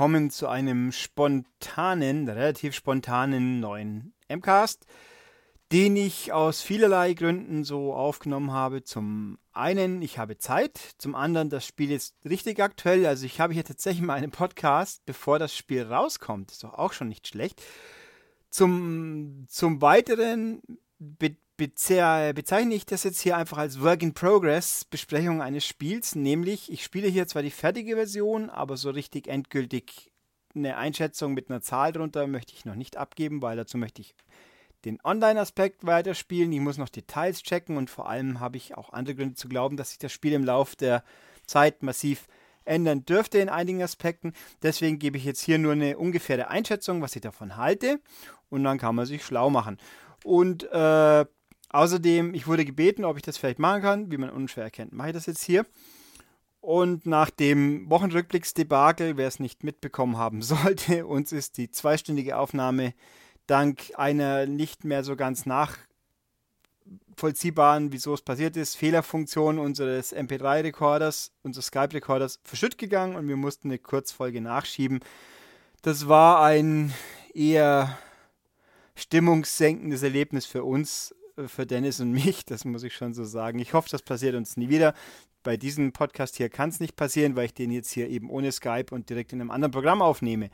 Willkommen zu einem spontanen, relativ spontanen neuen MCAST, den ich aus vielerlei Gründen so aufgenommen habe. Zum einen, ich habe Zeit, zum anderen, das Spiel ist richtig aktuell. Also ich habe hier tatsächlich mal einen Podcast, bevor das Spiel rauskommt. Ist doch auch schon nicht schlecht. Zum, zum weiteren bezeichne ich das jetzt hier einfach als Work in Progress Besprechung eines Spiels, nämlich ich spiele hier zwar die fertige Version, aber so richtig endgültig eine Einschätzung mit einer Zahl drunter möchte ich noch nicht abgeben, weil dazu möchte ich den Online-Aspekt weiterspielen. Ich muss noch Details checken und vor allem habe ich auch andere Gründe zu glauben, dass sich das Spiel im Laufe der Zeit massiv ändern dürfte in einigen Aspekten. Deswegen gebe ich jetzt hier nur eine ungefähre Einschätzung, was ich davon halte und dann kann man sich schlau machen. Und äh, Außerdem, ich wurde gebeten, ob ich das vielleicht machen kann. Wie man unschwer erkennt, mache ich das jetzt hier. Und nach dem Wochenrückblicksdebakel, wer es nicht mitbekommen haben sollte, uns ist die zweistündige Aufnahme dank einer nicht mehr so ganz nachvollziehbaren, wieso es passiert ist, Fehlerfunktion unseres MP3-Rekorders, unseres Skype-Rekorders verschütt gegangen und wir mussten eine Kurzfolge nachschieben. Das war ein eher stimmungssenkendes Erlebnis für uns, für Dennis und mich, das muss ich schon so sagen. Ich hoffe, das passiert uns nie wieder. Bei diesem Podcast hier kann es nicht passieren, weil ich den jetzt hier eben ohne Skype und direkt in einem anderen Programm aufnehme.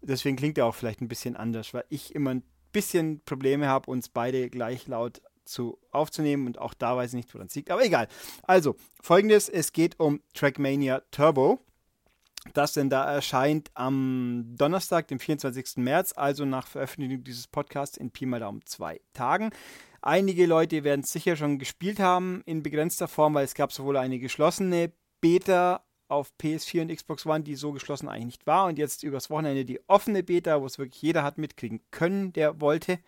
Deswegen klingt er auch vielleicht ein bisschen anders, weil ich immer ein bisschen Probleme habe, uns beide gleich laut zu aufzunehmen und auch da weiß ich nicht, woran es liegt. Aber egal. Also, folgendes: Es geht um Trackmania Turbo. Das denn da erscheint am Donnerstag, dem 24. März, also nach Veröffentlichung dieses Podcasts in Pi mal Daumen zwei Tagen. Einige Leute werden es sicher schon gespielt haben in begrenzter Form, weil es gab sowohl eine geschlossene Beta auf PS4 und Xbox One, die so geschlossen eigentlich nicht war, und jetzt übers Wochenende die offene Beta, wo es wirklich jeder hat mitkriegen können, der wollte.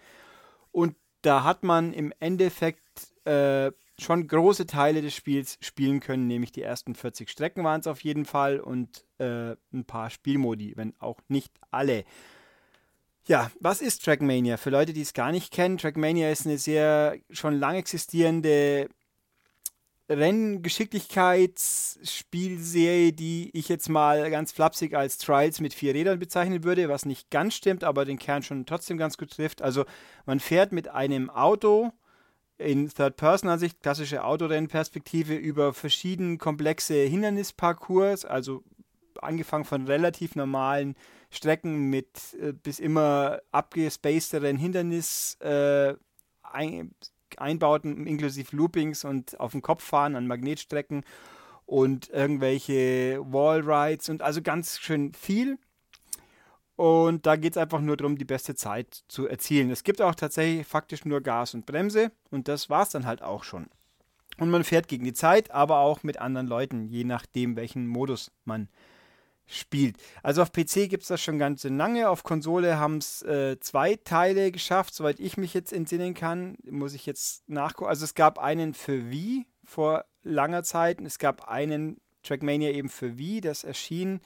Und da hat man im Endeffekt äh, schon große Teile des Spiels spielen können, nämlich die ersten 40 Strecken waren es auf jeden Fall und äh, ein paar Spielmodi, wenn auch nicht alle. Ja, was ist Trackmania? Für Leute, die es gar nicht kennen, Trackmania ist eine sehr schon lang existierende Renngeschicklichkeitsspielserie, die ich jetzt mal ganz flapsig als Trials mit vier Rädern bezeichnen würde, was nicht ganz stimmt, aber den Kern schon trotzdem ganz gut trifft. Also man fährt mit einem Auto in Third-Person-Ansicht, klassische Autorennperspektive, über verschiedene komplexe Hindernisparcours, also angefangen von relativ normalen Strecken mit äh, bis immer abgespacederen Hindernis äh, ein, inklusive Loopings und auf dem Kopf fahren an Magnetstrecken und irgendwelche Wallrides und also ganz schön viel. Und da geht es einfach nur darum, die beste Zeit zu erzielen. Es gibt auch tatsächlich faktisch nur Gas und Bremse und das war es dann halt auch schon. Und man fährt gegen die Zeit, aber auch mit anderen Leuten, je nachdem, welchen Modus man spielt. Also auf PC gibt es das schon ganz lange. Auf Konsole haben es äh, zwei Teile geschafft, soweit ich mich jetzt entsinnen kann. Muss ich jetzt nachgucken. Also es gab einen für Wii vor langer Zeit und es gab einen Trackmania eben für Wii, das erschien,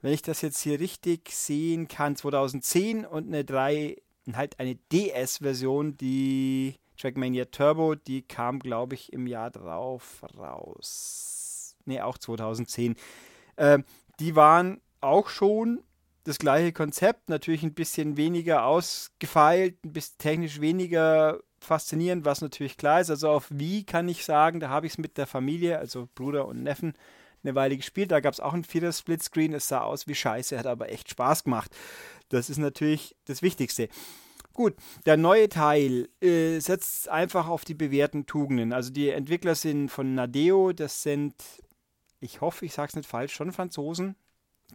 wenn ich das jetzt hier richtig sehen kann, 2010 und eine 3, halt eine DS-Version, die Trackmania Turbo, die kam, glaube ich, im Jahr drauf raus. Ne, auch 2010. Äh, die waren auch schon das gleiche Konzept, natürlich ein bisschen weniger ausgefeilt, ein bisschen technisch weniger faszinierend, was natürlich klar ist. Also auf Wie kann ich sagen, da habe ich es mit der Familie, also Bruder und Neffen, eine Weile gespielt. Da gab es auch ein vierer Splitscreen. Es sah aus wie Scheiße, hat aber echt Spaß gemacht. Das ist natürlich das Wichtigste. Gut, der neue Teil äh, setzt einfach auf die bewährten Tugenden. Also die Entwickler sind von Nadeo, das sind ich hoffe, ich sage es nicht falsch, schon Franzosen.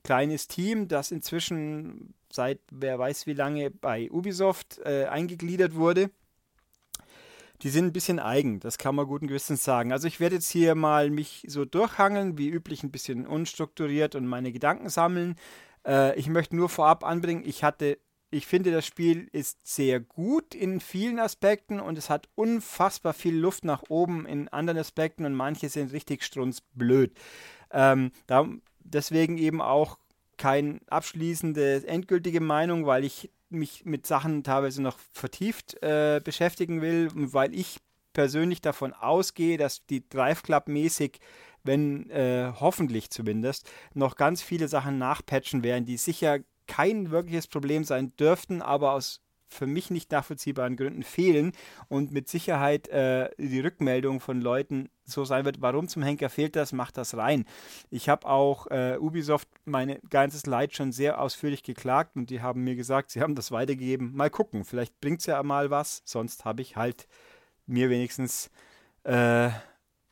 Kleines Team, das inzwischen seit wer weiß wie lange bei Ubisoft äh, eingegliedert wurde. Die sind ein bisschen eigen, das kann man guten Gewissens sagen. Also ich werde jetzt hier mal mich so durchhangeln, wie üblich ein bisschen unstrukturiert und meine Gedanken sammeln. Äh, ich möchte nur vorab anbringen, ich hatte ich finde, das Spiel ist sehr gut in vielen Aspekten und es hat unfassbar viel Luft nach oben in anderen Aspekten und manche sind richtig strunzblöd. Ähm, da, deswegen eben auch keine abschließende, endgültige Meinung, weil ich mich mit Sachen teilweise noch vertieft äh, beschäftigen will weil ich persönlich davon ausgehe, dass die Drive Club mäßig wenn äh, hoffentlich zumindest noch ganz viele Sachen nachpatchen werden, die sicher kein wirkliches Problem sein dürften, aber aus für mich nicht nachvollziehbaren Gründen fehlen und mit Sicherheit äh, die Rückmeldung von Leuten so sein wird, warum zum Henker fehlt das, macht das rein. Ich habe auch äh, Ubisoft mein ganzes Leid schon sehr ausführlich geklagt und die haben mir gesagt, sie haben das weitergegeben. Mal gucken, vielleicht bringt es ja mal was, sonst habe ich halt mir wenigstens äh,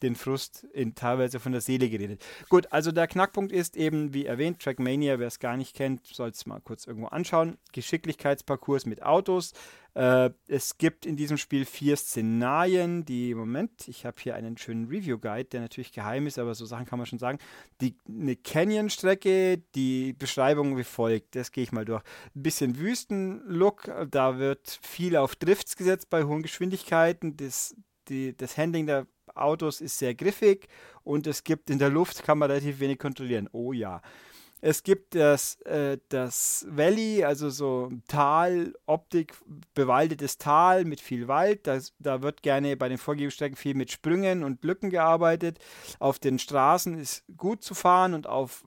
den Frust in, teilweise von der Seele geredet. Gut, also der Knackpunkt ist eben, wie erwähnt, Trackmania, wer es gar nicht kennt, soll es mal kurz irgendwo anschauen. Geschicklichkeitsparcours mit Autos. Äh, es gibt in diesem Spiel vier Szenarien, die, Moment, ich habe hier einen schönen Review-Guide, der natürlich geheim ist, aber so Sachen kann man schon sagen. Die, eine Canyon-Strecke, die Beschreibung wie folgt, das gehe ich mal durch. Ein bisschen Wüsten-Look, da wird viel auf Drifts gesetzt bei hohen Geschwindigkeiten. Das, die, das Handling der Autos ist sehr griffig und es gibt in der Luft, kann man relativ wenig kontrollieren. Oh ja. Es gibt das, äh, das Valley, also so Tal, Optik, bewaldetes Tal mit viel Wald. Das, da wird gerne bei den Vorgehungsstrecken viel mit Sprüngen und Lücken gearbeitet. Auf den Straßen ist gut zu fahren und auf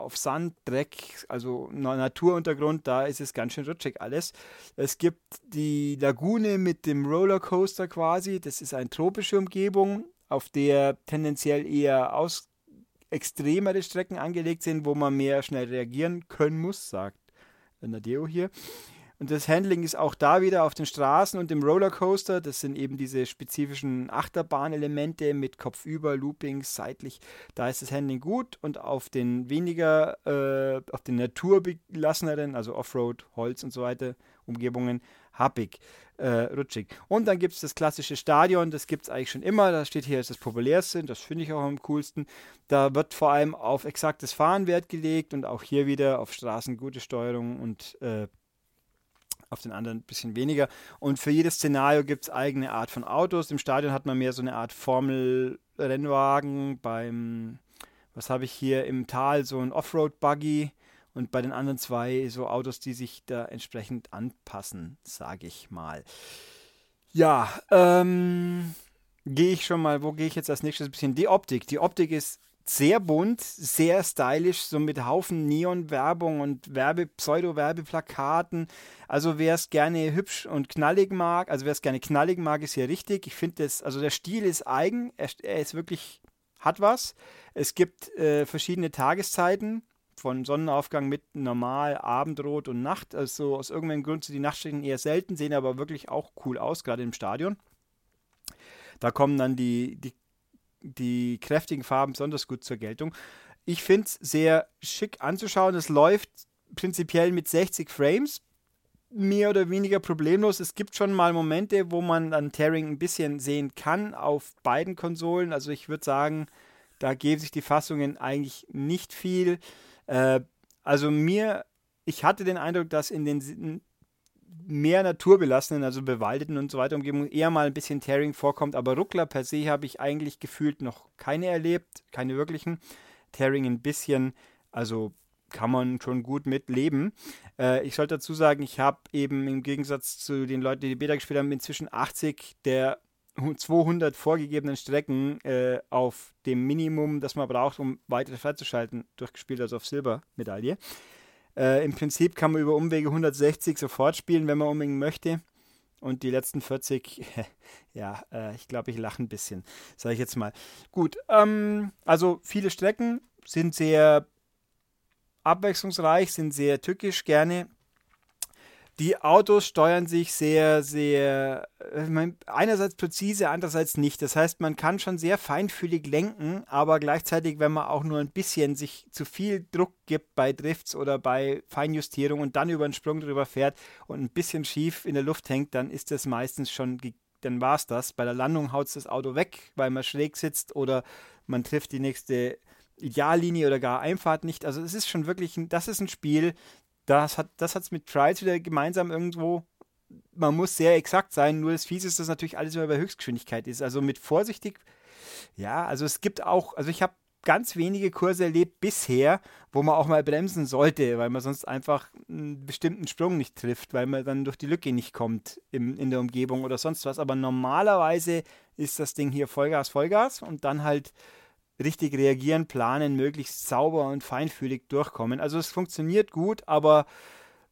auf Sand, Dreck, also Naturuntergrund, da ist es ganz schön rutschig alles. Es gibt die Lagune mit dem Rollercoaster quasi, das ist eine tropische Umgebung, auf der tendenziell eher aus extremere Strecken angelegt sind, wo man mehr schnell reagieren können muss, sagt Nadeo hier. Und das Handling ist auch da wieder auf den Straßen und im Rollercoaster. Das sind eben diese spezifischen Achterbahnelemente mit Kopfüber, Loopings, seitlich. Da ist das Handling gut und auf den weniger, äh, auf den naturbelasseneren, also Offroad, Holz und so weiter, Umgebungen, happig, äh, rutschig. Und dann gibt es das klassische Stadion, das gibt es eigentlich schon immer. Da steht hier, ist das populärste, das finde ich auch am coolsten. Da wird vor allem auf exaktes Fahren Wert gelegt und auch hier wieder auf Straßen gute Steuerung und äh, auf den anderen ein bisschen weniger. Und für jedes Szenario gibt es eigene Art von Autos. Im Stadion hat man mehr so eine Art Formel-Rennwagen. Beim, was habe ich hier im Tal, so ein Offroad-Buggy. Und bei den anderen zwei so Autos, die sich da entsprechend anpassen, sage ich mal. Ja, ähm, gehe ich schon mal, wo gehe ich jetzt als nächstes ein bisschen? Die Optik. Die Optik ist sehr bunt, sehr stylisch, so mit Haufen Neon-Werbung und Werbe, Pseudo-Werbeplakaten. Also wer es gerne hübsch und knallig mag, also wer es gerne knallig mag, ist hier richtig. Ich finde das, also der Stil ist eigen, er, er, ist wirklich, hat was. Es gibt äh, verschiedene Tageszeiten, von Sonnenaufgang mit normal, Abendrot und Nacht. Also aus irgendeinem Grund sind die Nachtstrecken eher selten, sehen aber wirklich auch cool aus, gerade im Stadion. Da kommen dann die, die die kräftigen Farben besonders gut zur Geltung. Ich finde es sehr schick anzuschauen. Es läuft prinzipiell mit 60 Frames, mehr oder weniger problemlos. Es gibt schon mal Momente, wo man dann Tearing ein bisschen sehen kann auf beiden Konsolen. Also ich würde sagen, da geben sich die Fassungen eigentlich nicht viel. Äh, also mir, ich hatte den Eindruck, dass in den mehr naturbelassenen, also bewaldeten und so weiter Umgebungen eher mal ein bisschen Tearing vorkommt, aber Ruckler per se habe ich eigentlich gefühlt noch keine erlebt, keine wirklichen. Tearing ein bisschen, also kann man schon gut mitleben. Äh, ich sollte dazu sagen, ich habe eben im Gegensatz zu den Leuten, die die Beta gespielt haben, inzwischen 80 der 200 vorgegebenen Strecken äh, auf dem Minimum, das man braucht, um weiter freizuschalten, durchgespielt, also auf Silbermedaille. Äh, Im Prinzip kann man über Umwege 160 sofort spielen, wenn man unbedingt möchte. Und die letzten 40, ja, äh, ich glaube, ich lache ein bisschen, sage ich jetzt mal. Gut, ähm, also viele Strecken sind sehr abwechslungsreich, sind sehr tückisch gerne die Autos steuern sich sehr, sehr, äh, einerseits präzise, andererseits nicht. Das heißt, man kann schon sehr feinfühlig lenken, aber gleichzeitig, wenn man auch nur ein bisschen sich zu viel Druck gibt bei Drifts oder bei Feinjustierung und dann über einen Sprung drüber fährt und ein bisschen schief in der Luft hängt, dann ist das meistens schon, dann war es das. Bei der Landung haut es das Auto weg, weil man schräg sitzt oder man trifft die nächste Ideallinie oder gar Einfahrt nicht. Also es ist schon wirklich, ein, das ist ein Spiel, das hat das hat's mit Trials wieder gemeinsam irgendwo. Man muss sehr exakt sein, nur das Fies ist, dass natürlich alles immer bei Höchstgeschwindigkeit ist. Also mit vorsichtig, ja, also es gibt auch, also ich habe ganz wenige Kurse erlebt bisher, wo man auch mal bremsen sollte, weil man sonst einfach einen bestimmten Sprung nicht trifft, weil man dann durch die Lücke nicht kommt im, in der Umgebung oder sonst was. Aber normalerweise ist das Ding hier Vollgas, Vollgas und dann halt richtig reagieren, planen, möglichst sauber und feinfühlig durchkommen. Also es funktioniert gut, aber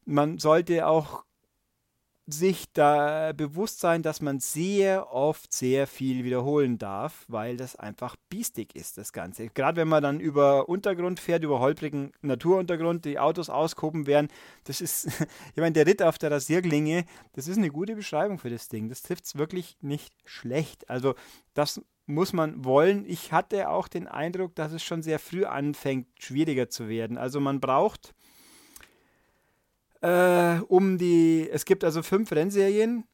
man sollte auch sich da bewusst sein, dass man sehr oft sehr viel wiederholen darf, weil das einfach biestig ist, das Ganze. Gerade wenn man dann über Untergrund fährt, über holprigen Naturuntergrund, die Autos auskoben werden, das ist, ich meine, der Ritt auf der Rasierklinge, das ist eine gute Beschreibung für das Ding. Das trifft es wirklich nicht schlecht. Also das muss man wollen. Ich hatte auch den Eindruck, dass es schon sehr früh anfängt, schwieriger zu werden. Also man braucht äh, um die, es gibt also fünf Rennserien,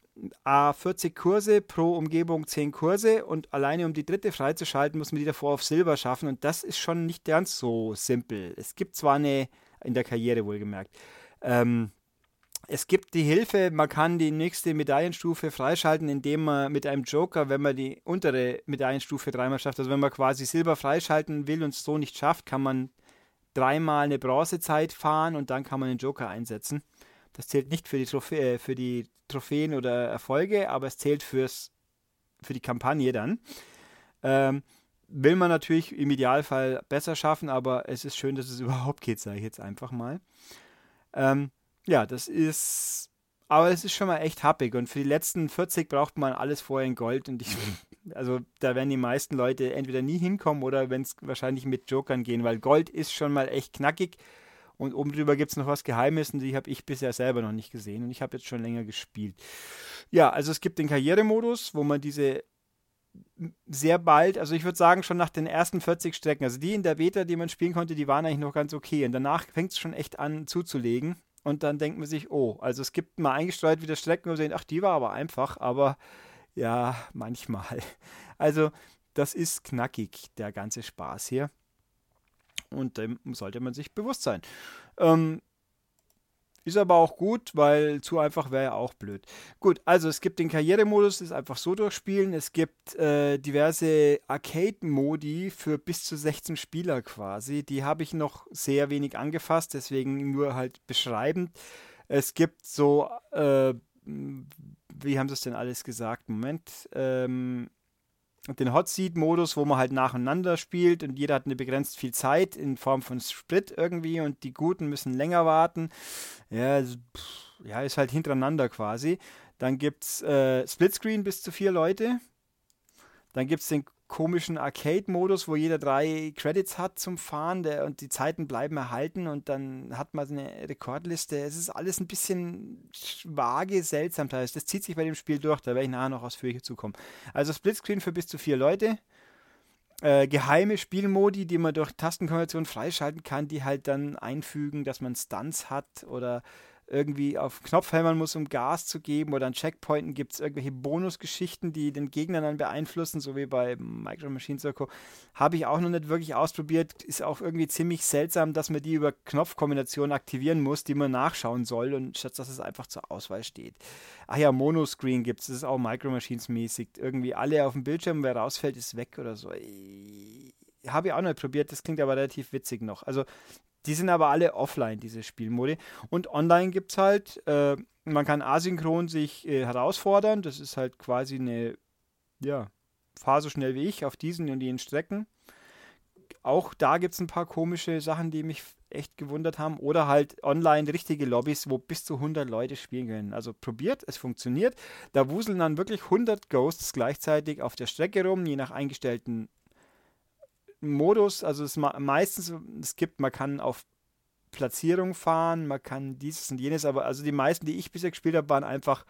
A 40 Kurse, pro Umgebung 10 Kurse und alleine um die dritte freizuschalten, muss man die davor auf Silber schaffen und das ist schon nicht ganz so simpel. Es gibt zwar eine, in der Karriere wohlgemerkt, ähm, es gibt die Hilfe, man kann die nächste Medaillenstufe freischalten, indem man mit einem Joker, wenn man die untere Medaillenstufe dreimal schafft, also wenn man quasi Silber freischalten will und es so nicht schafft, kann man dreimal eine Bronzezeit fahren und dann kann man den Joker einsetzen. Das zählt nicht für die, Trophä äh, für die Trophäen oder Erfolge, aber es zählt fürs, für die Kampagne dann. Ähm, will man natürlich im Idealfall besser schaffen, aber es ist schön, dass es überhaupt geht, sage ich jetzt einfach mal. Ähm, ja, das ist aber es ist schon mal echt happig und für die letzten 40 braucht man alles vorher in Gold und ich, also da werden die meisten Leute entweder nie hinkommen oder wenn es wahrscheinlich mit Jokern gehen, weil Gold ist schon mal echt knackig und oben drüber gibt es noch was Geheimes und die habe ich bisher selber noch nicht gesehen und ich habe jetzt schon länger gespielt. Ja, also es gibt den Karrieremodus, wo man diese sehr bald, also ich würde sagen schon nach den ersten 40 Strecken, also die in der Beta, die man spielen konnte, die waren eigentlich noch ganz okay und danach fängt es schon echt an zuzulegen und dann denkt man sich, oh, also es gibt mal eingestreut wieder Strecken, wo man sehen, ach, die war aber einfach, aber ja, manchmal. Also das ist knackig, der ganze Spaß hier. Und dem sollte man sich bewusst sein. Ähm, ist aber auch gut, weil zu einfach wäre ja auch blöd. Gut, also es gibt den Karrieremodus, das ist einfach so durchspielen. Es gibt äh, diverse Arcade-Modi für bis zu 16 Spieler quasi. Die habe ich noch sehr wenig angefasst, deswegen nur halt beschreibend. Es gibt so, äh, wie haben sie es denn alles gesagt? Moment. Ähm, den Hot Seat Modus, wo man halt nacheinander spielt und jeder hat eine begrenzt viel Zeit in Form von Split irgendwie und die Guten müssen länger warten. Ja, ja ist halt hintereinander quasi. Dann gibt es äh, Splitscreen bis zu vier Leute. Dann gibt es den komischen Arcade-Modus, wo jeder drei Credits hat zum Fahren der, und die Zeiten bleiben erhalten und dann hat man eine Rekordliste. Es ist alles ein bisschen vage, seltsam. Das zieht sich bei dem Spiel durch, da werde ich nachher noch ausführlicher zukommen. Also Splitscreen für bis zu vier Leute. Äh, geheime Spielmodi, die man durch Tastenkombination freischalten kann, die halt dann einfügen, dass man Stunts hat oder irgendwie auf Knopf hämmern muss, um Gas zu geben oder an Checkpointen gibt es irgendwelche Bonusgeschichten, die den Gegner dann beeinflussen, so wie bei Micro Machine Circle. Habe ich auch noch nicht wirklich ausprobiert. Ist auch irgendwie ziemlich seltsam, dass man die über Knopfkombinationen aktivieren muss, die man nachschauen soll und statt dass es einfach zur Auswahl steht. Ach ja, Monoscreen gibt es, das ist auch Micro Machines mäßig. Irgendwie alle auf dem Bildschirm, wer rausfällt, ist weg oder so. Habe ich auch nicht probiert, das klingt aber relativ witzig noch. Also die sind aber alle offline, diese Spielmodi. Und online gibt es halt, äh, man kann asynchron sich äh, herausfordern. Das ist halt quasi eine, ja, fahr so schnell wie ich auf diesen und jenen Strecken. Auch da gibt es ein paar komische Sachen, die mich echt gewundert haben. Oder halt online richtige Lobbys, wo bis zu 100 Leute spielen können. Also probiert, es funktioniert. Da wuseln dann wirklich 100 Ghosts gleichzeitig auf der Strecke rum, je nach eingestellten Modus, also es meistens, es gibt, man kann auf Platzierung fahren, man kann dieses und jenes, aber also die meisten, die ich bisher gespielt habe, waren einfach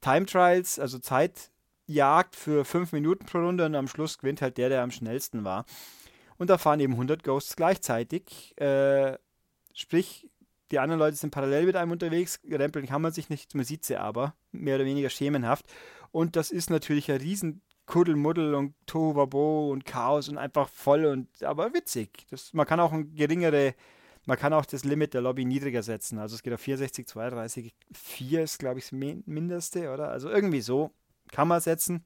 Time Trials, also Zeitjagd für fünf Minuten pro Runde und am Schluss gewinnt halt der, der am schnellsten war. Und da fahren eben 100 Ghosts gleichzeitig. Äh, sprich, die anderen Leute sind parallel mit einem unterwegs, rempeln kann man sich nicht, man sieht sie aber, mehr oder weniger schemenhaft. Und das ist natürlich ein riesen Kuddelmuddel und Tohuwabo und Chaos und einfach voll und aber witzig. Das, man kann auch ein geringere, man kann auch das Limit der Lobby niedriger setzen. Also es geht auf 64, 32, 4 ist glaube ich das Mindeste, oder? Also irgendwie so kann man setzen.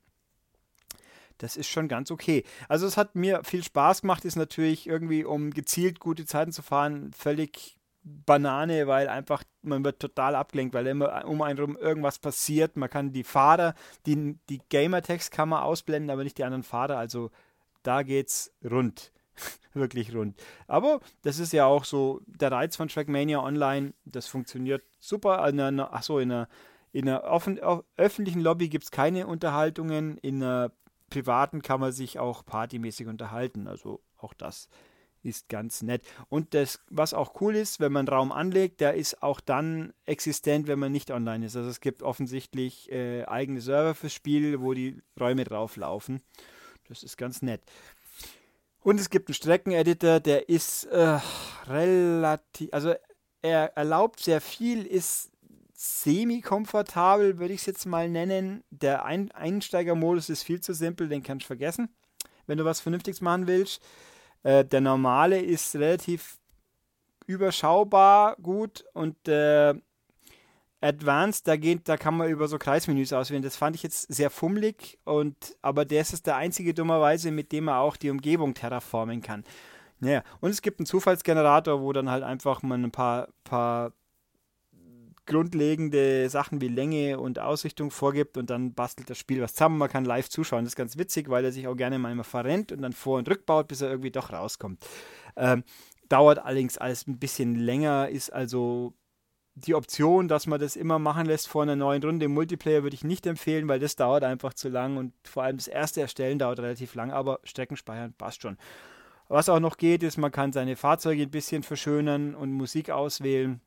Das ist schon ganz okay. Also es hat mir viel Spaß gemacht, ist natürlich irgendwie, um gezielt gute Zeiten zu fahren, völlig Banane, weil einfach man wird total abgelenkt, weil immer um einen rum irgendwas passiert. Man kann die Fahrer, die, die Gamertext kann man ausblenden, aber nicht die anderen Fahrer. Also da geht's rund. wirklich rund. Aber das ist ja auch so der Reiz von Trackmania Online. Das funktioniert super. achso, in einer, in einer offen, öffentlichen Lobby gibt es keine Unterhaltungen. In einer privaten kann man sich auch partymäßig unterhalten. Also auch das ist ganz nett. Und das, was auch cool ist, wenn man Raum anlegt, der ist auch dann existent, wenn man nicht online ist. Also es gibt offensichtlich äh, eigene Server fürs Spiel, wo die Räume drauflaufen. Das ist ganz nett. Und es gibt einen Streckeneditor, der ist äh, relativ, also er erlaubt sehr viel, ist semi-komfortabel, würde ich es jetzt mal nennen. Der Ein Einsteigermodus ist viel zu simpel, den kannst du vergessen, wenn du was Vernünftiges machen willst. Äh, der normale ist relativ überschaubar gut und äh, Advanced, da, geht, da kann man über so Kreismenüs auswählen. Das fand ich jetzt sehr fummelig, und, aber der ist der einzige dummerweise, mit dem man auch die Umgebung terraformen kann. Naja, und es gibt einen Zufallsgenerator, wo dann halt einfach man ein paar, paar grundlegende Sachen wie Länge und Ausrichtung vorgibt und dann bastelt das Spiel was zusammen. Man kann live zuschauen. Das ist ganz witzig, weil er sich auch gerne mal verrennt und dann vor- und rückbaut, bis er irgendwie doch rauskommt. Ähm, dauert allerdings alles ein bisschen länger, ist also die Option, dass man das immer machen lässt vor einer neuen Runde im Multiplayer, würde ich nicht empfehlen, weil das dauert einfach zu lang und vor allem das erste Erstellen dauert relativ lang, aber Streckenspeichern passt schon. Was auch noch geht, ist, man kann seine Fahrzeuge ein bisschen verschönern und Musik auswählen.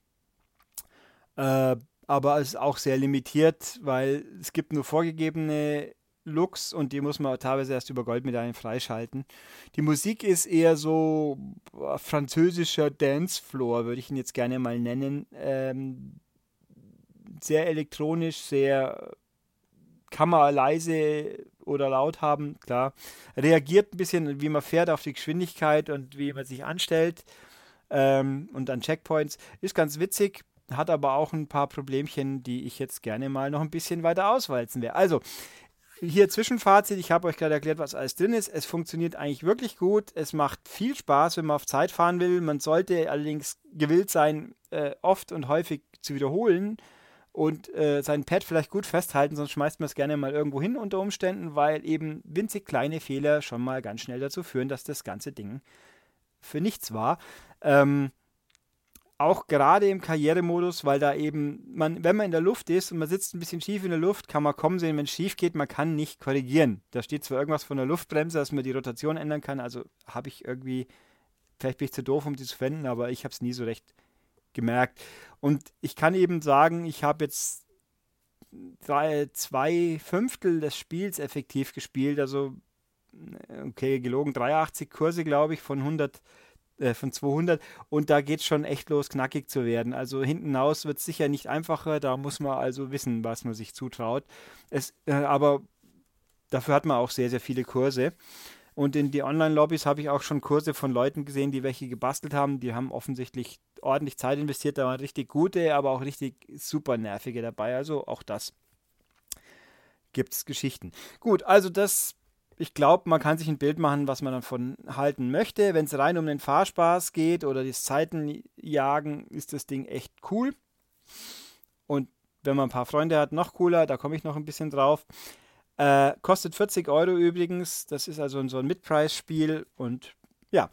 Äh, aber es ist auch sehr limitiert, weil es gibt nur vorgegebene Looks und die muss man teilweise erst über Goldmedaillen freischalten. Die Musik ist eher so äh, französischer Dancefloor, würde ich ihn jetzt gerne mal nennen. Ähm, sehr elektronisch, sehr kann man leise oder laut haben, klar. Reagiert ein bisschen, wie man fährt, auf die Geschwindigkeit und wie man sich anstellt ähm, und an Checkpoints. Ist ganz witzig, hat aber auch ein paar Problemchen, die ich jetzt gerne mal noch ein bisschen weiter auswalzen werde. Also, hier Zwischenfazit, ich habe euch gerade erklärt, was alles drin ist. Es funktioniert eigentlich wirklich gut. Es macht viel Spaß, wenn man auf Zeit fahren will. Man sollte allerdings gewillt sein, äh, oft und häufig zu wiederholen und äh, sein Pad vielleicht gut festhalten, sonst schmeißt man es gerne mal irgendwo hin unter Umständen, weil eben winzig kleine Fehler schon mal ganz schnell dazu führen, dass das ganze Ding für nichts war. Ähm, auch gerade im Karrieremodus, weil da eben, man, wenn man in der Luft ist und man sitzt ein bisschen schief in der Luft, kann man kommen sehen, wenn es schief geht, man kann nicht korrigieren. Da steht zwar irgendwas von der Luftbremse, dass man die Rotation ändern kann, also habe ich irgendwie, vielleicht bin ich zu doof, um die zu finden, aber ich habe es nie so recht gemerkt. Und ich kann eben sagen, ich habe jetzt drei, zwei Fünftel des Spiels effektiv gespielt, also okay, gelogen 83 Kurse, glaube ich, von 100 äh, von 200 und da geht es schon echt los, knackig zu werden. Also hinten raus wird es sicher nicht einfacher, da muss man also wissen, was man sich zutraut. Es, äh, aber dafür hat man auch sehr, sehr viele Kurse. Und in die Online-Lobbys habe ich auch schon Kurse von Leuten gesehen, die welche gebastelt haben. Die haben offensichtlich ordentlich Zeit investiert. Da waren richtig gute, aber auch richtig super nervige dabei. Also auch das gibt es Geschichten. Gut, also das ich glaube, man kann sich ein Bild machen, was man davon halten möchte. Wenn es rein um den Fahrspaß geht oder das Zeitenjagen, ist das Ding echt cool. Und wenn man ein paar Freunde hat, noch cooler, da komme ich noch ein bisschen drauf. Äh, kostet 40 Euro übrigens. Das ist also so ein Mid-Price-Spiel und ja.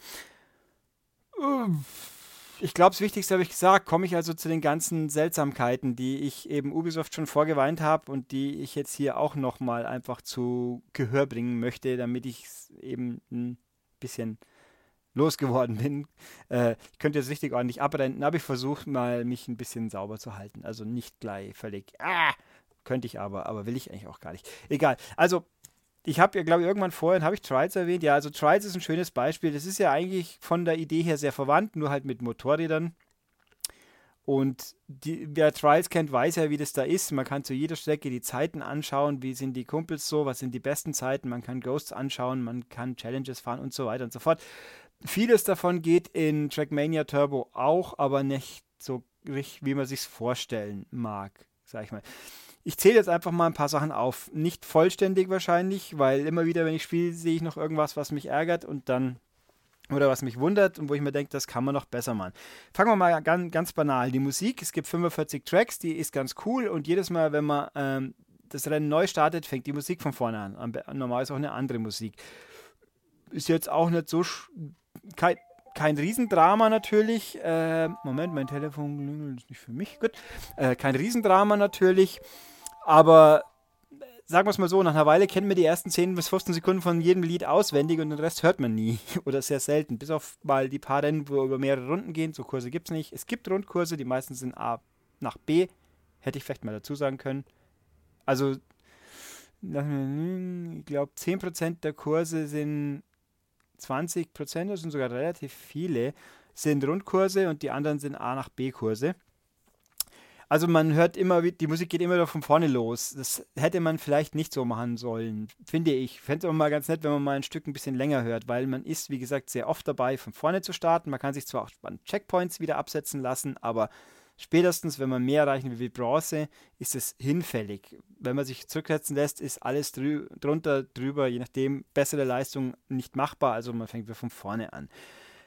Uff ich glaube, das Wichtigste habe ich gesagt, komme ich also zu den ganzen Seltsamkeiten, die ich eben Ubisoft schon vorgeweint habe und die ich jetzt hier auch nochmal einfach zu Gehör bringen möchte, damit ich eben ein bisschen losgeworden bin. Äh, ich könnte jetzt richtig ordentlich abrennen, aber ich versuche mal, mich ein bisschen sauber zu halten. Also nicht gleich völlig, ah, könnte ich aber, aber will ich eigentlich auch gar nicht. Egal. Also ich habe ja, glaube ich, irgendwann vorhin, habe ich Trials erwähnt. Ja, also Trials ist ein schönes Beispiel. Das ist ja eigentlich von der Idee her sehr verwandt, nur halt mit Motorrädern. Und die, wer Trials kennt, weiß ja, wie das da ist. Man kann zu jeder Strecke die Zeiten anschauen, wie sind die Kumpels so, was sind die besten Zeiten. Man kann Ghosts anschauen, man kann Challenges fahren und so weiter und so fort. Vieles davon geht in Trackmania Turbo auch, aber nicht so wie man sich vorstellen mag, sag ich mal. Ich zähle jetzt einfach mal ein paar Sachen auf. Nicht vollständig wahrscheinlich, weil immer wieder, wenn ich spiele, sehe ich noch irgendwas, was mich ärgert und dann oder was mich wundert und wo ich mir denke, das kann man noch besser machen. Fangen wir mal ganz, ganz banal. Die Musik, es gibt 45 Tracks, die ist ganz cool und jedes Mal, wenn man ähm, das Rennen neu startet, fängt die Musik von vorne an. Normal ist auch eine andere Musik. Ist jetzt auch nicht so kein, kein Riesendrama natürlich. Äh, Moment, mein Telefon ist nicht für mich. Gut. Äh, kein Riesendrama natürlich. Aber sagen wir es mal so, nach einer Weile kennen wir die ersten 10 bis 15 Sekunden von jedem Lied auswendig und den Rest hört man nie oder sehr selten. Bis auf mal die paar Rennen, wo über mehrere Runden gehen. So Kurse gibt es nicht. Es gibt Rundkurse, die meisten sind A nach B. Hätte ich vielleicht mal dazu sagen können. Also, ich glaube, 10% der Kurse sind 20%, das sind sogar relativ viele, sind Rundkurse und die anderen sind A nach B Kurse. Also man hört immer, die Musik geht immer wieder von vorne los. Das hätte man vielleicht nicht so machen sollen, finde ich. Fände es aber mal ganz nett, wenn man mal ein Stück ein bisschen länger hört, weil man ist, wie gesagt, sehr oft dabei, von vorne zu starten. Man kann sich zwar auch an Checkpoints wieder absetzen lassen, aber spätestens, wenn man mehr erreichen will wie Bronze, ist es hinfällig. Wenn man sich zurücksetzen lässt, ist alles drü drunter, drüber, je nachdem, bessere Leistung nicht machbar. Also man fängt wieder von vorne an.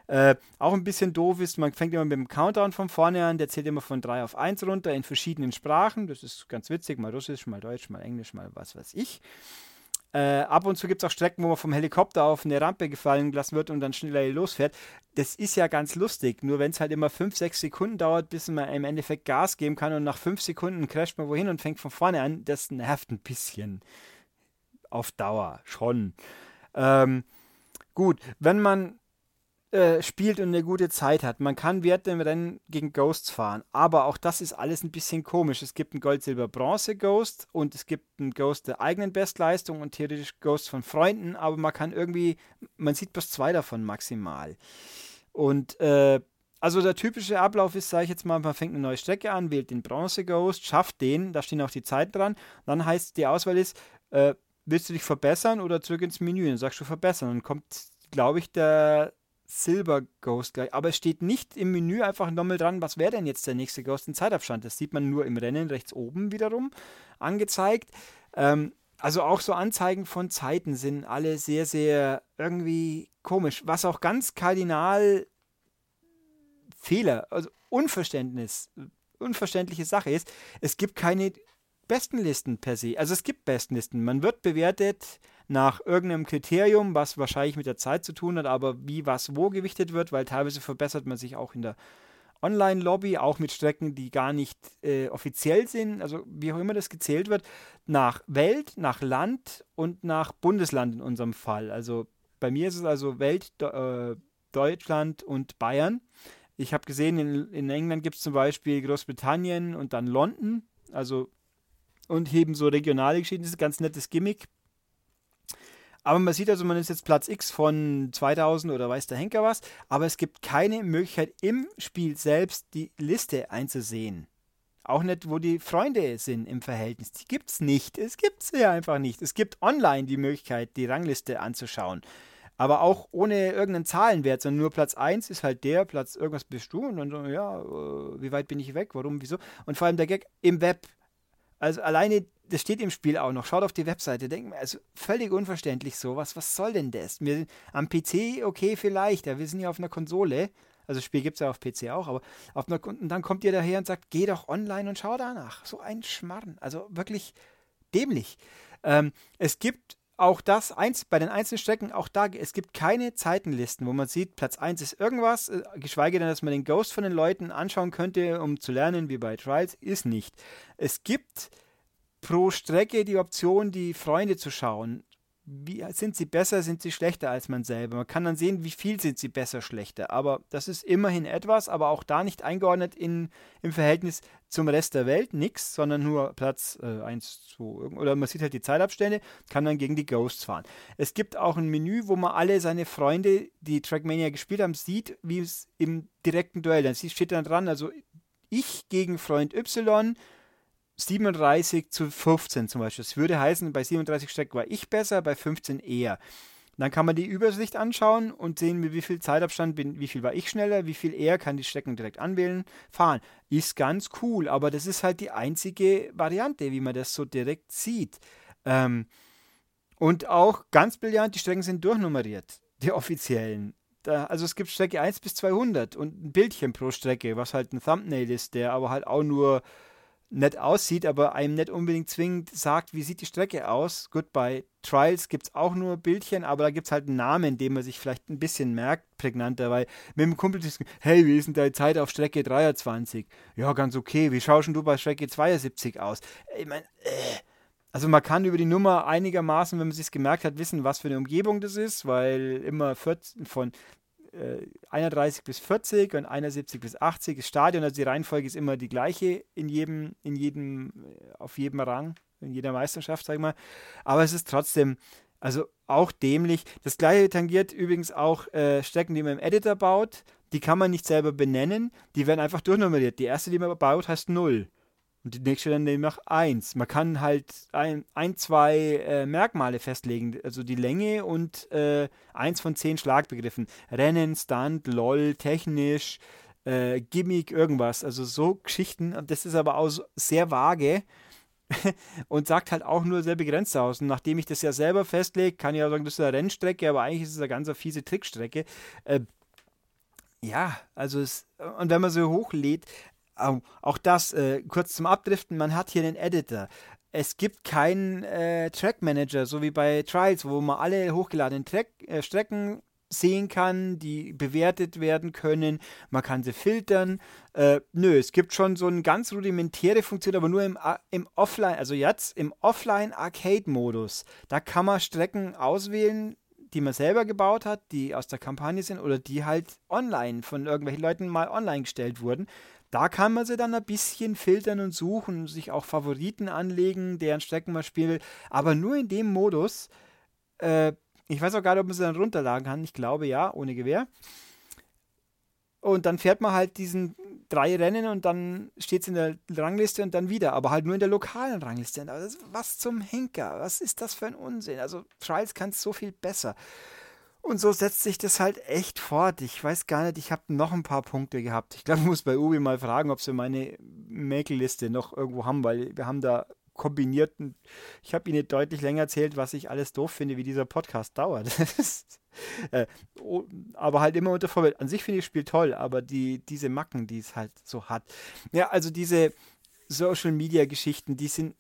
Äh, auch ein bisschen doof ist, man fängt immer mit dem Countdown von vorne an, der zählt immer von 3 auf 1 runter in verschiedenen Sprachen. Das ist ganz witzig, mal Russisch, mal Deutsch, mal Englisch, mal was weiß ich. Äh, ab und zu gibt es auch Strecken, wo man vom Helikopter auf eine Rampe gefallen gelassen wird und dann schneller losfährt. Das ist ja ganz lustig, nur wenn es halt immer 5, 6 Sekunden dauert, bis man im Endeffekt Gas geben kann und nach 5 Sekunden crasht man wohin und fängt von vorne an, das nervt ein bisschen. Auf Dauer schon. Ähm, gut, wenn man äh, spielt und eine gute Zeit hat. Man kann Werte im Rennen gegen Ghosts fahren, aber auch das ist alles ein bisschen komisch. Es gibt einen Gold, Silber, Bronze Ghost und es gibt einen Ghost der eigenen Bestleistung und theoretisch Ghosts von Freunden, aber man kann irgendwie, man sieht bloß zwei davon maximal. Und äh, also der typische Ablauf ist, sage ich jetzt mal, man fängt eine neue Strecke an, wählt den Bronze Ghost, schafft den, da stehen auch die Zeiten dran. Dann heißt die Auswahl ist, äh, willst du dich verbessern oder zurück ins Menü? Dann sagst du verbessern. Dann kommt, glaube ich, der Silber Ghost gleich. Aber es steht nicht im Menü einfach nochmal dran, was wäre denn jetzt der nächste Ghost in Zeitabstand. Das sieht man nur im Rennen rechts oben wiederum angezeigt. Ähm, also auch so Anzeigen von Zeiten sind alle sehr, sehr irgendwie komisch. Was auch ganz kardinal Fehler, also Unverständnis, unverständliche Sache ist, es gibt keine Bestenlisten per se. Also es gibt Bestenlisten. Man wird bewertet nach irgendeinem Kriterium, was wahrscheinlich mit der Zeit zu tun hat, aber wie was wo gewichtet wird, weil teilweise verbessert man sich auch in der Online-Lobby, auch mit Strecken, die gar nicht äh, offiziell sind, also wie auch immer das gezählt wird, nach Welt, nach Land und nach Bundesland in unserem Fall. Also bei mir ist es also Welt, äh, Deutschland und Bayern. Ich habe gesehen, in, in England gibt es zum Beispiel Großbritannien und dann London, also und eben so regionale Geschichten, das ist ein ganz nettes Gimmick. Aber man sieht also, man ist jetzt Platz X von 2000 oder weiß der Henker was, aber es gibt keine Möglichkeit im Spiel selbst die Liste einzusehen. Auch nicht, wo die Freunde sind im Verhältnis. Die gibt es nicht. Es gibt sie einfach nicht. Es gibt online die Möglichkeit, die Rangliste anzuschauen. Aber auch ohne irgendeinen Zahlenwert, sondern nur Platz 1 ist halt der, Platz irgendwas bist du und dann so, ja, äh, wie weit bin ich weg, warum, wieso. Und vor allem der Gag im Web. Also alleine das steht im Spiel auch noch. Schaut auf die Webseite, denkt mir, also völlig unverständlich sowas. Was soll denn das? Wir, am PC, okay, vielleicht, ja, wir sind ja auf einer Konsole. Also das Spiel gibt es ja auf PC auch, aber auf einer, und dann kommt ihr daher und sagt, geh doch online und schau danach. So ein Schmarrn. Also wirklich dämlich. Ähm, es gibt auch das eins, bei den einzelnen Strecken, auch da, es gibt keine Zeitenlisten, wo man sieht, Platz 1 ist irgendwas, äh, geschweige denn, dass man den Ghost von den Leuten anschauen könnte, um zu lernen, wie bei Trials, ist nicht. Es gibt pro Strecke die Option, die Freunde zu schauen. Wie, sind sie besser, sind sie schlechter als man selber? Man kann dann sehen, wie viel sind sie besser, schlechter. Aber das ist immerhin etwas, aber auch da nicht eingeordnet in, im Verhältnis zum Rest der Welt, nichts, sondern nur Platz äh, 1, 2, oder man sieht halt die Zeitabstände, kann dann gegen die Ghosts fahren. Es gibt auch ein Menü, wo man alle seine Freunde, die Trackmania gespielt haben, sieht, wie es im direkten Duell, dann steht dann dran, also ich gegen Freund Y 37 zu 15 zum Beispiel. Das würde heißen, bei 37 Strecken war ich besser, bei 15 eher. Dann kann man die Übersicht anschauen und sehen, wie viel Zeitabstand bin, wie viel war ich schneller, wie viel eher kann die Strecken direkt anwählen, fahren. Ist ganz cool, aber das ist halt die einzige Variante, wie man das so direkt sieht. Ähm, und auch ganz brillant, die Strecken sind durchnummeriert, die offiziellen. Da, also es gibt Strecke 1 bis 200 und ein Bildchen pro Strecke, was halt ein Thumbnail ist, der aber halt auch nur nett aussieht, aber einem nicht unbedingt zwingend sagt, wie sieht die Strecke aus. Gut, bei Trials gibt es auch nur Bildchen, aber da gibt es halt einen Namen, den man sich vielleicht ein bisschen merkt, prägnanter, weil mit dem Kumpel hey, wie ist denn deine Zeit auf Strecke 23? Ja, ganz okay. Wie schaust du bei Strecke 72 aus? Ich meine, äh. Also man kann über die Nummer einigermaßen, wenn man sich gemerkt hat, wissen, was für eine Umgebung das ist, weil immer 14, von äh, 31 bis 40 und 71 bis 80 das Stadion, also die Reihenfolge ist immer die gleiche in jedem, in jedem, äh, auf jedem Rang, in jeder Meisterschaft, sag ich mal. Aber es ist trotzdem, also auch dämlich. Das gleiche tangiert übrigens auch äh, Strecken, die man im Editor baut. Die kann man nicht selber benennen, die werden einfach durchnummeriert. Die erste, die man baut, heißt 0. Und die nächste dann nämlich 1. Man kann halt ein, ein zwei äh, Merkmale festlegen, also die Länge und äh, eins von zehn Schlagbegriffen. Rennen, Stunt, LOL, technisch, äh, Gimmick, irgendwas. Also so Geschichten. Das ist aber auch sehr vage und sagt halt auch nur sehr begrenzt aus. Und nachdem ich das ja selber festlege, kann ich auch sagen, das ist eine Rennstrecke, aber eigentlich ist es eine ganz fiese Trickstrecke. Äh, ja, also es, und wenn man so hochlädt, auch das, äh, kurz zum Abdriften, man hat hier einen Editor. Es gibt keinen äh, Track Manager, so wie bei Trials, wo man alle hochgeladenen Track, äh, Strecken sehen kann, die bewertet werden können. Man kann sie filtern. Äh, nö, es gibt schon so eine ganz rudimentäre Funktion, aber nur im, im Offline, also jetzt im Offline-Arcade-Modus. Da kann man Strecken auswählen, die man selber gebaut hat, die aus der Kampagne sind oder die halt online von irgendwelchen Leuten mal online gestellt wurden. Da kann man sie dann ein bisschen filtern und suchen, sich auch Favoriten anlegen, deren Strecken man spielt, aber nur in dem Modus. Äh, ich weiß auch gar nicht, ob man sie dann runterladen kann. Ich glaube ja, ohne Gewehr. Und dann fährt man halt diesen drei Rennen und dann steht es in der Rangliste und dann wieder, aber halt nur in der lokalen Rangliste. was zum Henker? Was ist das für ein Unsinn? Also Trials kann es so viel besser. Und so setzt sich das halt echt fort. Ich weiß gar nicht, ich habe noch ein paar Punkte gehabt. Ich glaube, ich muss bei Ubi mal fragen, ob sie meine Mäkelliste noch irgendwo haben, weil wir haben da kombinierten. Ich habe ihnen deutlich länger erzählt, was ich alles doof finde, wie dieser Podcast dauert. äh, aber halt immer unter Vorbild. An sich finde ich das Spiel toll, aber die, diese Macken, die es halt so hat. Ja, also diese Social Media Geschichten, die sind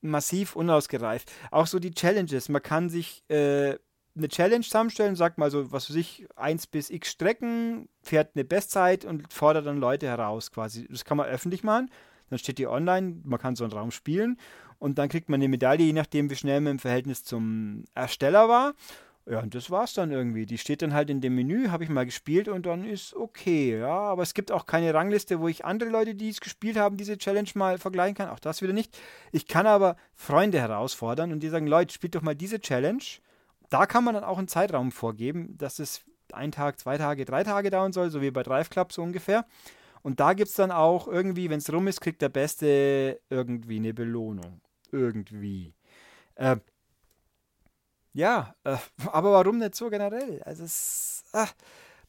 massiv unausgereift. Auch so die Challenges. Man kann sich äh, eine Challenge zusammenstellen, sagt mal so, was weiß ich, 1 bis x Strecken, fährt eine Bestzeit und fordert dann Leute heraus quasi. Das kann man öffentlich machen. Dann steht die online, man kann so einen Raum spielen und dann kriegt man eine Medaille, je nachdem, wie schnell man im Verhältnis zum Ersteller war. Ja, und das war's dann irgendwie. Die steht dann halt in dem Menü, habe ich mal gespielt und dann ist okay, ja. Aber es gibt auch keine Rangliste, wo ich andere Leute, die es gespielt haben, diese Challenge mal vergleichen kann. Auch das wieder nicht. Ich kann aber Freunde herausfordern und die sagen, Leute, spielt doch mal diese Challenge da kann man dann auch einen Zeitraum vorgeben, dass es ein Tag, zwei Tage, drei Tage dauern soll, so wie bei Drive Club so ungefähr. Und da gibt es dann auch irgendwie, wenn es rum ist, kriegt der Beste irgendwie eine Belohnung. Irgendwie. Äh, ja, äh, aber warum nicht so generell? Also es, ach,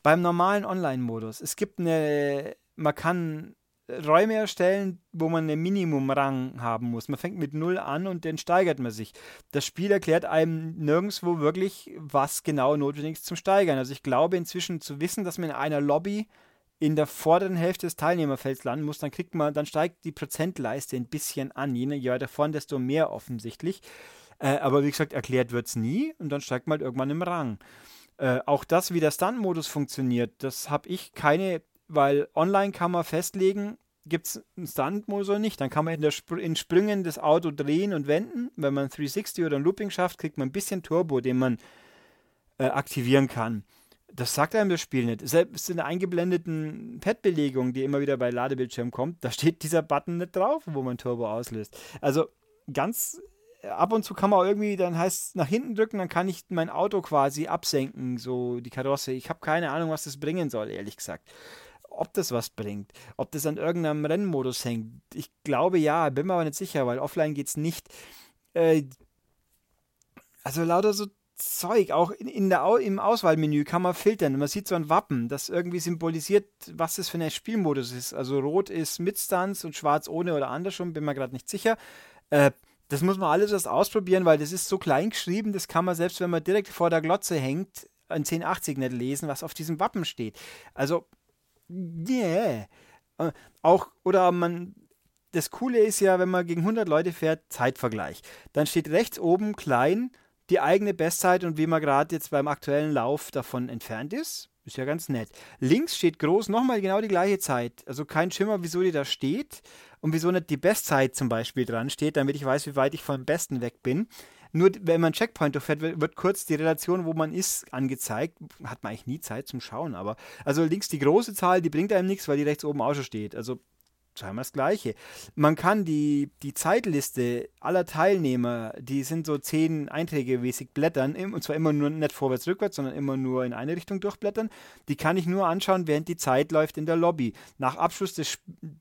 beim normalen Online-Modus. Es gibt eine, man kann Räume erstellen, wo man einen Minimumrang haben muss. Man fängt mit null an und dann steigert man sich. Das Spiel erklärt einem nirgendwo wirklich, was genau notwendig ist zum Steigern. Also ich glaube inzwischen zu wissen, dass man in einer Lobby in der vorderen Hälfte des Teilnehmerfelds landen muss, dann kriegt man, dann steigt die Prozentleiste ein bisschen an. Je weiter vorn, desto mehr offensichtlich. Äh, aber wie gesagt, erklärt wird es nie und dann steigt man halt irgendwann im Rang. Äh, auch das, wie der Stunt-Modus funktioniert, das habe ich keine weil online kann man festlegen, gibt es einen Stunt-Modus oder nicht. Dann kann man in, der Sp in Sprüngen das Auto drehen und wenden. Wenn man 360 oder ein Looping schafft, kriegt man ein bisschen Turbo, den man äh, aktivieren kann. Das sagt einem das Spiel nicht. Selbst in der eingeblendeten Pad-Belegung, die immer wieder bei Ladebildschirm kommt, da steht dieser Button nicht drauf, wo man Turbo auslöst. Also ganz äh, ab und zu kann man irgendwie, dann heißt es nach hinten drücken, dann kann ich mein Auto quasi absenken, so die Karosse. Ich habe keine Ahnung, was das bringen soll, ehrlich gesagt ob das was bringt, ob das an irgendeinem Rennmodus hängt. Ich glaube ja, bin mir aber nicht sicher, weil offline geht es nicht. Äh, also lauter so Zeug, auch in, in der, im Auswahlmenü kann man filtern. Man sieht so ein Wappen, das irgendwie symbolisiert, was das für ein Spielmodus ist. Also rot ist mit Stunts und schwarz ohne oder andersrum, bin mir gerade nicht sicher. Äh, das muss man alles erst ausprobieren, weil das ist so klein geschrieben, das kann man selbst, wenn man direkt vor der Glotze hängt, ein 1080 nicht lesen, was auf diesem Wappen steht. Also yeah. Äh, auch, oder man, das Coole ist ja, wenn man gegen 100 Leute fährt, Zeitvergleich. Dann steht rechts oben klein die eigene Bestzeit und wie man gerade jetzt beim aktuellen Lauf davon entfernt ist. Ist ja ganz nett. Links steht groß nochmal genau die gleiche Zeit. Also kein Schimmer, wieso die da steht und wieso nicht die Bestzeit zum Beispiel dran steht, damit ich weiß, wie weit ich vom Besten weg bin. Nur wenn man Checkpoint durchfährt, wird, kurz die Relation, wo man ist, angezeigt. Hat man eigentlich nie Zeit zum Schauen, aber. Also links die große Zahl, die bringt einem nichts, weil die rechts oben auch schon steht. Also scheinbar das Gleiche. Man kann die, die Zeitliste aller Teilnehmer, die sind so zehn Einträge mäßig blättern, und zwar immer nur nicht vorwärts, rückwärts, sondern immer nur in eine Richtung durchblättern. Die kann ich nur anschauen, während die Zeit läuft in der Lobby. Nach Abschluss des,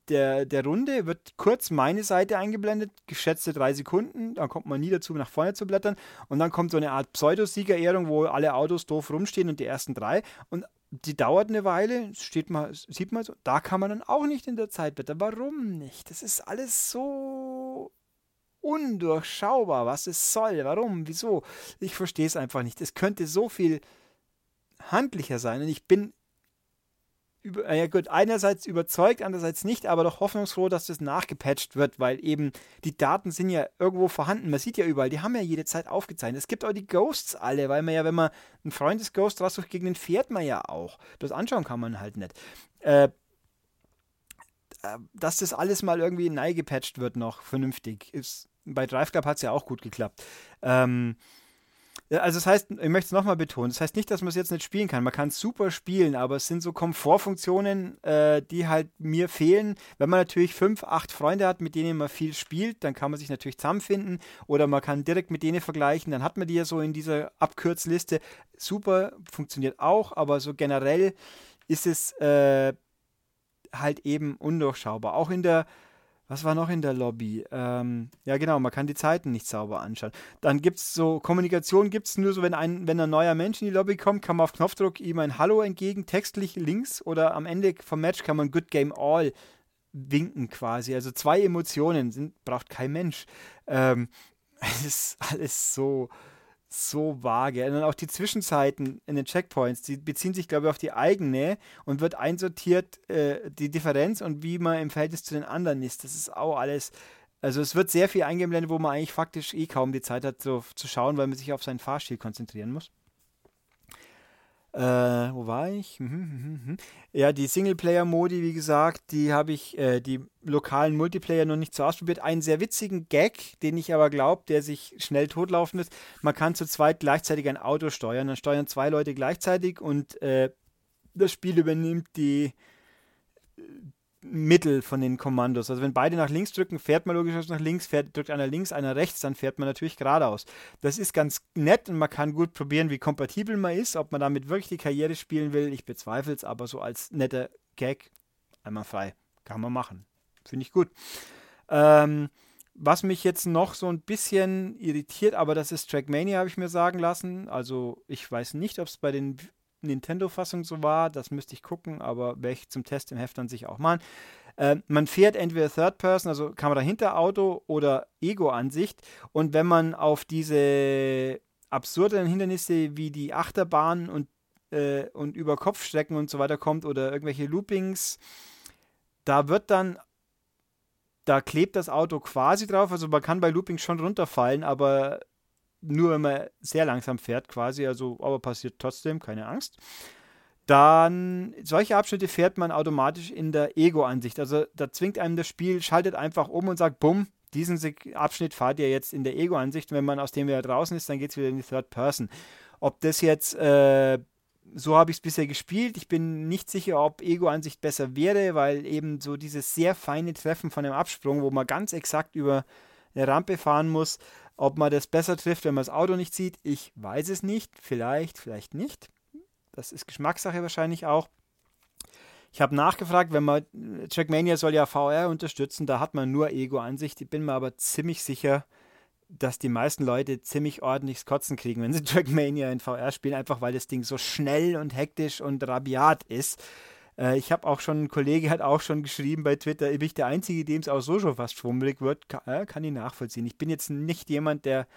der, der Runde wird kurz meine Seite eingeblendet, geschätzte drei Sekunden, dann kommt man nie dazu, nach vorne zu blättern und dann kommt so eine Art Pseudosiegerehrung, wo alle Autos doof rumstehen und die ersten drei und die dauert eine Weile, steht mal, sieht man so, da kann man dann auch nicht in der Zeit blättern. Warum nicht? Das ist alles so undurchschaubar, was es soll. Warum? Wieso? Ich verstehe es einfach nicht. Es könnte so viel handlicher sein und ich bin über, ja gut, einerseits überzeugt, andererseits nicht, aber doch hoffnungsfroh, dass das nachgepatcht wird, weil eben die Daten sind ja irgendwo vorhanden. Man sieht ja überall, die haben ja jede Zeit aufgezeichnet. Es gibt auch die Ghosts alle, weil man ja, wenn man ein Freund des Ghost raussucht, gegen den fährt man ja auch. Das anschauen kann man halt nicht. Äh, äh dass das alles mal irgendwie neu gepatcht wird noch vernünftig. Ist, bei Drive Club hat es ja auch gut geklappt. Ähm, also das heißt, ich möchte es nochmal betonen, das heißt nicht, dass man es jetzt nicht spielen kann. Man kann es super spielen, aber es sind so Komfortfunktionen, äh, die halt mir fehlen. Wenn man natürlich fünf, acht Freunde hat, mit denen man viel spielt, dann kann man sich natürlich zusammenfinden oder man kann direkt mit denen vergleichen. Dann hat man die ja so in dieser Abkürzliste. Super, funktioniert auch, aber so generell ist es äh, halt eben undurchschaubar. Auch in der was war noch in der Lobby? Ähm, ja, genau, man kann die Zeiten nicht sauber anschauen. Dann gibt es so, Kommunikation gibt es nur so, wenn ein, wenn ein neuer Mensch in die Lobby kommt, kann man auf Knopfdruck ihm ein Hallo entgegen, textlich links oder am Ende vom Match kann man Good Game All winken quasi. Also zwei Emotionen sind, braucht kein Mensch. Ähm, es ist alles so, so vage. Und dann auch die Zwischenzeiten in den Checkpoints, die beziehen sich, glaube ich, auf die eigene und wird einsortiert, äh, die Differenz und wie man im Verhältnis zu den anderen ist. Das ist auch alles. Also es wird sehr viel eingeblendet, wo man eigentlich faktisch eh kaum die Zeit hat so, zu schauen, weil man sich auf seinen Fahrstil konzentrieren muss. Äh, wo war ich? Mhm, mhm, mhm. Ja, die Singleplayer-Modi, wie gesagt, die habe ich, äh, die lokalen Multiplayer noch nicht so ausprobiert. Einen sehr witzigen Gag, den ich aber glaube, der sich schnell totlaufen ist. Man kann zu zweit gleichzeitig ein Auto steuern. Dann steuern zwei Leute gleichzeitig und äh, das Spiel übernimmt die Mittel von den Kommandos. Also wenn beide nach links drücken, fährt man logischerweise nach links, fährt, drückt einer links, einer rechts, dann fährt man natürlich geradeaus. Das ist ganz nett und man kann gut probieren, wie kompatibel man ist, ob man damit wirklich die Karriere spielen will. Ich bezweifle es, aber so als netter Gag einmal frei. Kann man machen. Finde ich gut. Ähm, was mich jetzt noch so ein bisschen irritiert, aber das ist Trackmania, habe ich mir sagen lassen. Also ich weiß nicht, ob es bei den Nintendo-Fassung so war. Das müsste ich gucken, aber werde ich zum Test im Heft dann sich auch machen. Äh, man fährt entweder Third Person, also Kamera hinter Auto oder Ego-Ansicht. Und wenn man auf diese absurden Hindernisse wie die Achterbahn und, äh, und über Kopfstrecken und so weiter kommt oder irgendwelche Loopings, da wird dann da klebt das Auto quasi drauf. Also man kann bei Loopings schon runterfallen, aber nur wenn man sehr langsam fährt quasi, also aber passiert trotzdem, keine Angst. Dann, solche Abschnitte fährt man automatisch in der Ego-Ansicht. Also da zwingt einem das Spiel, schaltet einfach um und sagt, bumm, diesen Abschnitt fahrt ihr jetzt in der Ego-Ansicht. Wenn man aus dem wieder draußen ist, dann geht es wieder in die Third Person. Ob das jetzt, äh, so habe ich es bisher gespielt. Ich bin nicht sicher, ob Ego-Ansicht besser wäre, weil eben so dieses sehr feine Treffen von dem Absprung, wo man ganz exakt über eine Rampe fahren muss, ob man das besser trifft, wenn man das Auto nicht sieht, ich weiß es nicht. Vielleicht, vielleicht nicht. Das ist Geschmackssache wahrscheinlich auch. Ich habe nachgefragt, wenn man Trackmania soll ja VR unterstützen, da hat man nur Ego-Ansicht. Ich bin mir aber ziemlich sicher, dass die meisten Leute ziemlich ordentlich Kotzen kriegen, wenn sie Trackmania in VR spielen, einfach weil das Ding so schnell und hektisch und rabiat ist. Äh, ich habe auch schon, ein Kollege hat auch schon geschrieben bei Twitter, bin ich der Einzige, dem es auch so schon fast schwummelig wird, kann, äh, kann ich nachvollziehen. Ich bin jetzt nicht jemand, der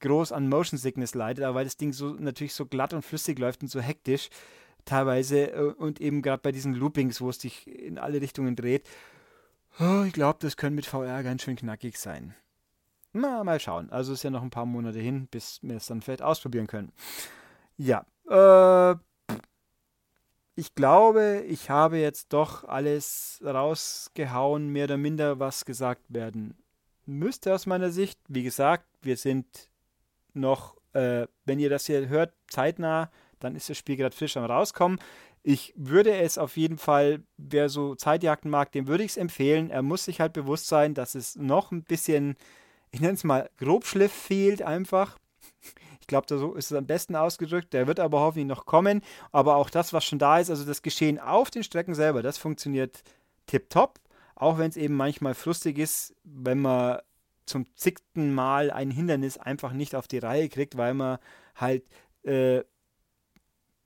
groß an Motion Sickness leidet, aber weil das Ding so natürlich so glatt und flüssig läuft und so hektisch teilweise äh, und eben gerade bei diesen Loopings, wo es sich in alle Richtungen dreht, Oh, ich glaube, das könnte mit VR ganz schön knackig sein. Na, mal schauen. Also ist ja noch ein paar Monate hin, bis wir es dann vielleicht ausprobieren können. Ja, äh, ich glaube, ich habe jetzt doch alles rausgehauen, mehr oder minder, was gesagt werden müsste aus meiner Sicht. Wie gesagt, wir sind noch, äh, wenn ihr das hier hört, zeitnah, dann ist das Spiel gerade frisch am rauskommen. Ich würde es auf jeden Fall, wer so Zeitjagden mag, dem würde ich es empfehlen. Er muss sich halt bewusst sein, dass es noch ein bisschen, ich nenne es mal, Grobschliff fehlt einfach. Ich glaube, so ist es am besten ausgedrückt. Der wird aber hoffentlich noch kommen. Aber auch das, was schon da ist, also das Geschehen auf den Strecken selber, das funktioniert tipptopp. Auch wenn es eben manchmal frustig ist, wenn man zum zigten Mal ein Hindernis einfach nicht auf die Reihe kriegt, weil man halt äh,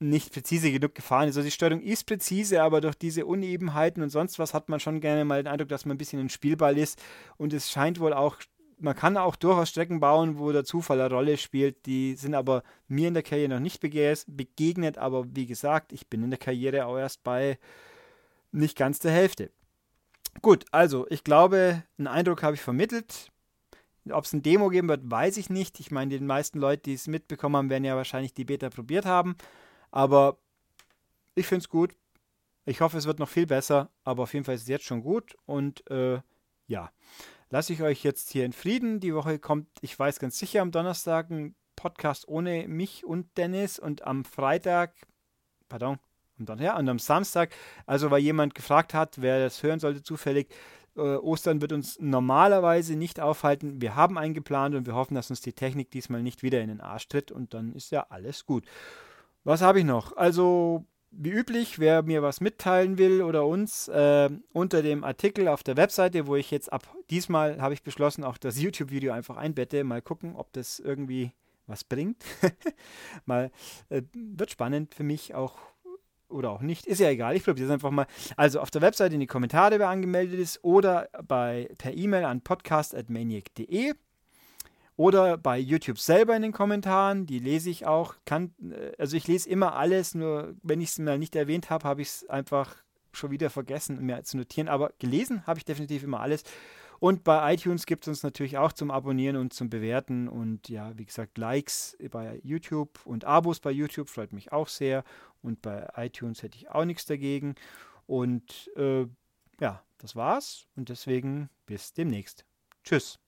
nicht präzise genug gefahren ist. Also die Steuerung ist präzise, aber durch diese Unebenheiten und sonst was hat man schon gerne mal den Eindruck, dass man ein bisschen ein Spielball ist. Und es scheint wohl auch, man kann auch durchaus Strecken bauen, wo der Zufall eine Rolle spielt. Die sind aber mir in der Karriere noch nicht begegnet. Aber wie gesagt, ich bin in der Karriere auch erst bei nicht ganz der Hälfte. Gut, also ich glaube, einen Eindruck habe ich vermittelt. Ob es ein Demo geben wird, weiß ich nicht. Ich meine, die meisten Leute, die es mitbekommen haben, werden ja wahrscheinlich die Beta probiert haben. Aber ich finde es gut. Ich hoffe, es wird noch viel besser, aber auf jeden Fall ist es jetzt schon gut. Und äh, ja, lasse ich euch jetzt hier in Frieden. Die Woche kommt, ich weiß ganz sicher, am Donnerstag ein Podcast ohne mich und Dennis. Und am Freitag, pardon, und dann, ja, und am Samstag, also weil jemand gefragt hat, wer das hören sollte zufällig, äh, Ostern wird uns normalerweise nicht aufhalten. Wir haben eingeplant und wir hoffen, dass uns die Technik diesmal nicht wieder in den Arsch tritt und dann ist ja alles gut. Was habe ich noch? Also, wie üblich, wer mir was mitteilen will oder uns, äh, unter dem Artikel auf der Webseite, wo ich jetzt ab diesmal habe ich beschlossen, auch das YouTube-Video einfach einbette. Mal gucken, ob das irgendwie was bringt. mal äh, wird spannend für mich auch oder auch nicht. Ist ja egal, ich probiere es einfach mal. Also auf der Webseite in die Kommentare, wer angemeldet ist, oder bei, per E-Mail an podcast.maniac.de. Oder bei YouTube selber in den Kommentaren, die lese ich auch. Kann, äh, also ich lese immer alles, nur wenn ich es mal nicht erwähnt habe, habe ich es einfach schon wieder vergessen, mir zu notieren. Aber gelesen habe ich definitiv immer alles. Und bei iTunes gibt es uns natürlich auch zum Abonnieren und zum Bewerten. Und ja, wie gesagt, Likes bei YouTube und Abos bei YouTube freut mich auch sehr. Und bei iTunes hätte ich auch nichts dagegen. Und äh, ja, das war's. Und deswegen bis demnächst. Tschüss.